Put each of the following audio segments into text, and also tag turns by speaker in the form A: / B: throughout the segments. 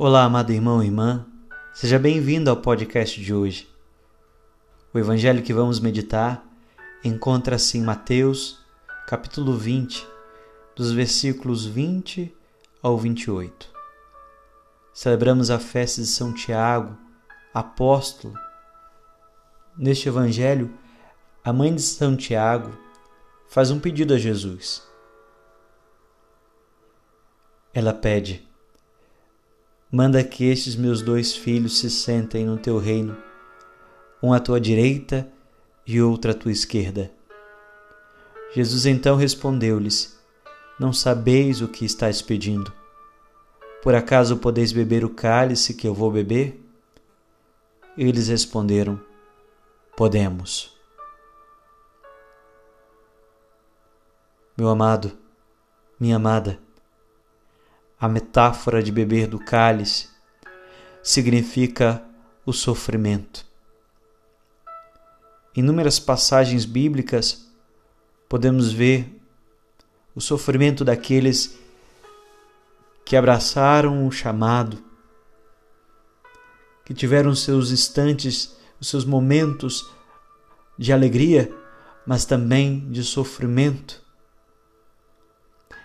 A: Olá, amado irmão e irmã, seja bem-vindo ao podcast de hoje. O evangelho que vamos meditar encontra-se em Mateus, capítulo 20, dos versículos 20 ao 28. Celebramos a festa de São Tiago, apóstolo. Neste evangelho, a mãe de São Tiago faz um pedido a Jesus. Ela pede: Manda que estes meus dois filhos se sentem no teu reino, um à tua direita e outro à tua esquerda. Jesus então respondeu-lhes: Não sabeis o que estáis pedindo. Por acaso podeis beber o cálice que eu vou beber? Eles responderam: Podemos. Meu amado, minha amada, a metáfora de beber do cálice significa o sofrimento. Em inúmeras passagens bíblicas podemos ver o sofrimento daqueles que abraçaram o chamado, que tiveram seus instantes, os seus momentos de alegria, mas também de sofrimento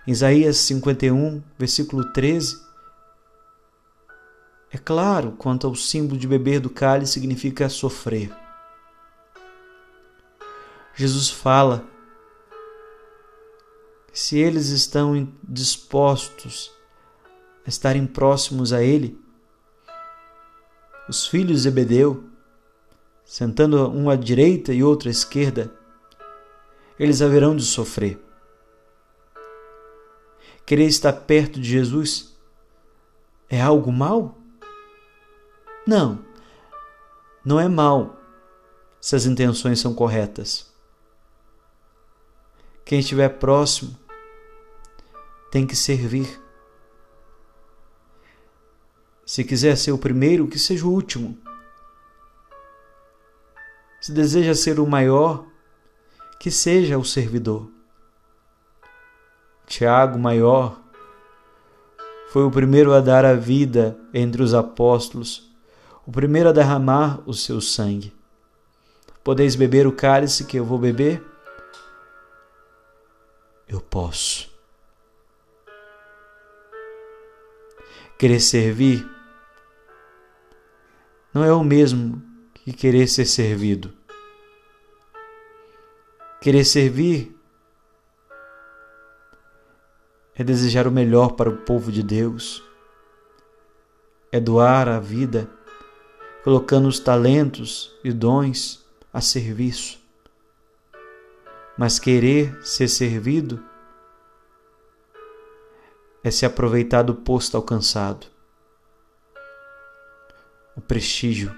A: Isaías 51, versículo 13, é claro quanto ao símbolo de beber do cálice significa sofrer. Jesus fala que se eles estão dispostos a estarem próximos a Ele, os filhos de Zebedeu, sentando um à direita e outro à esquerda, eles haverão de sofrer. Querer estar perto de Jesus é algo mal? Não, não é mal se as intenções são corretas. Quem estiver próximo tem que servir. Se quiser ser o primeiro, que seja o último. Se deseja ser o maior, que seja o servidor. Tiago Maior, foi o primeiro a dar a vida entre os apóstolos, o primeiro a derramar o seu sangue. Podeis beber o cálice que eu vou beber? Eu posso. Querer servir não é o mesmo que querer ser servido. Querer servir é desejar o melhor para o povo de Deus, é doar a vida, colocando os talentos e dons a serviço. Mas querer ser servido é se aproveitar do posto alcançado, o prestígio.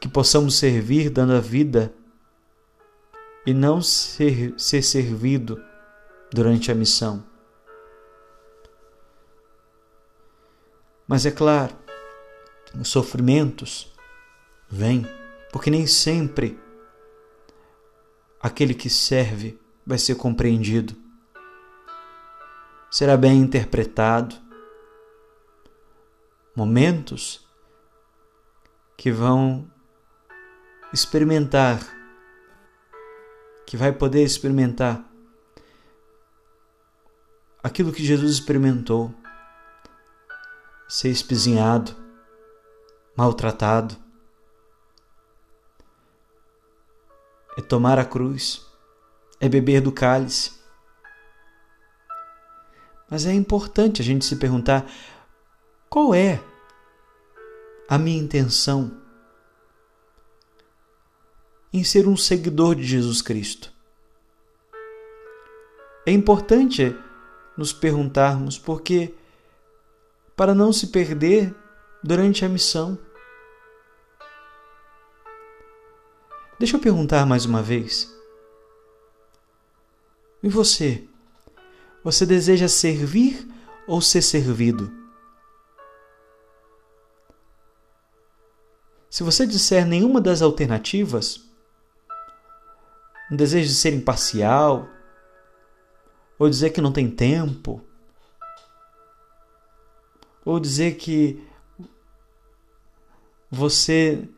A: Que possamos servir dando a vida e não ser, ser servido durante a missão. Mas é claro, os sofrimentos vêm, porque nem sempre aquele que serve vai ser compreendido, será bem interpretado. Momentos que vão experimentar, que vai poder experimentar aquilo que Jesus experimentou: ser espizinhado, maltratado. É tomar a cruz, é beber do cálice. Mas é importante a gente se perguntar: qual é a minha intenção em ser um seguidor de Jesus Cristo? É importante nos perguntarmos, porque para não se perder durante a missão. Deixa eu perguntar mais uma vez. E você? Você deseja servir ou ser servido? Se você disser nenhuma das alternativas, um desejo de ser imparcial, ou dizer que não tem tempo, ou dizer que você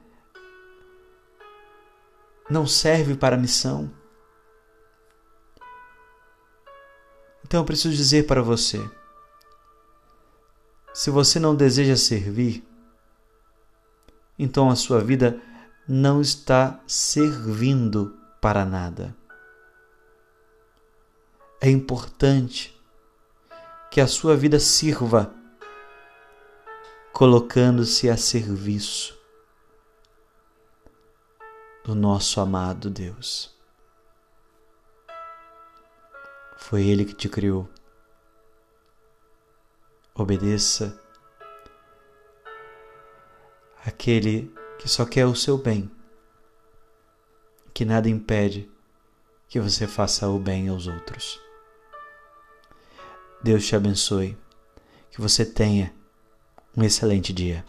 A: não serve para a missão. Então eu preciso dizer para você: se você não deseja servir, então a sua vida não está servindo para nada. É importante que a sua vida sirva, colocando-se a serviço do nosso amado Deus. Foi Ele que te criou. Obedeça aquele que só quer o seu bem, que nada impede que você faça o bem aos outros. Deus te abençoe, que você tenha um excelente dia.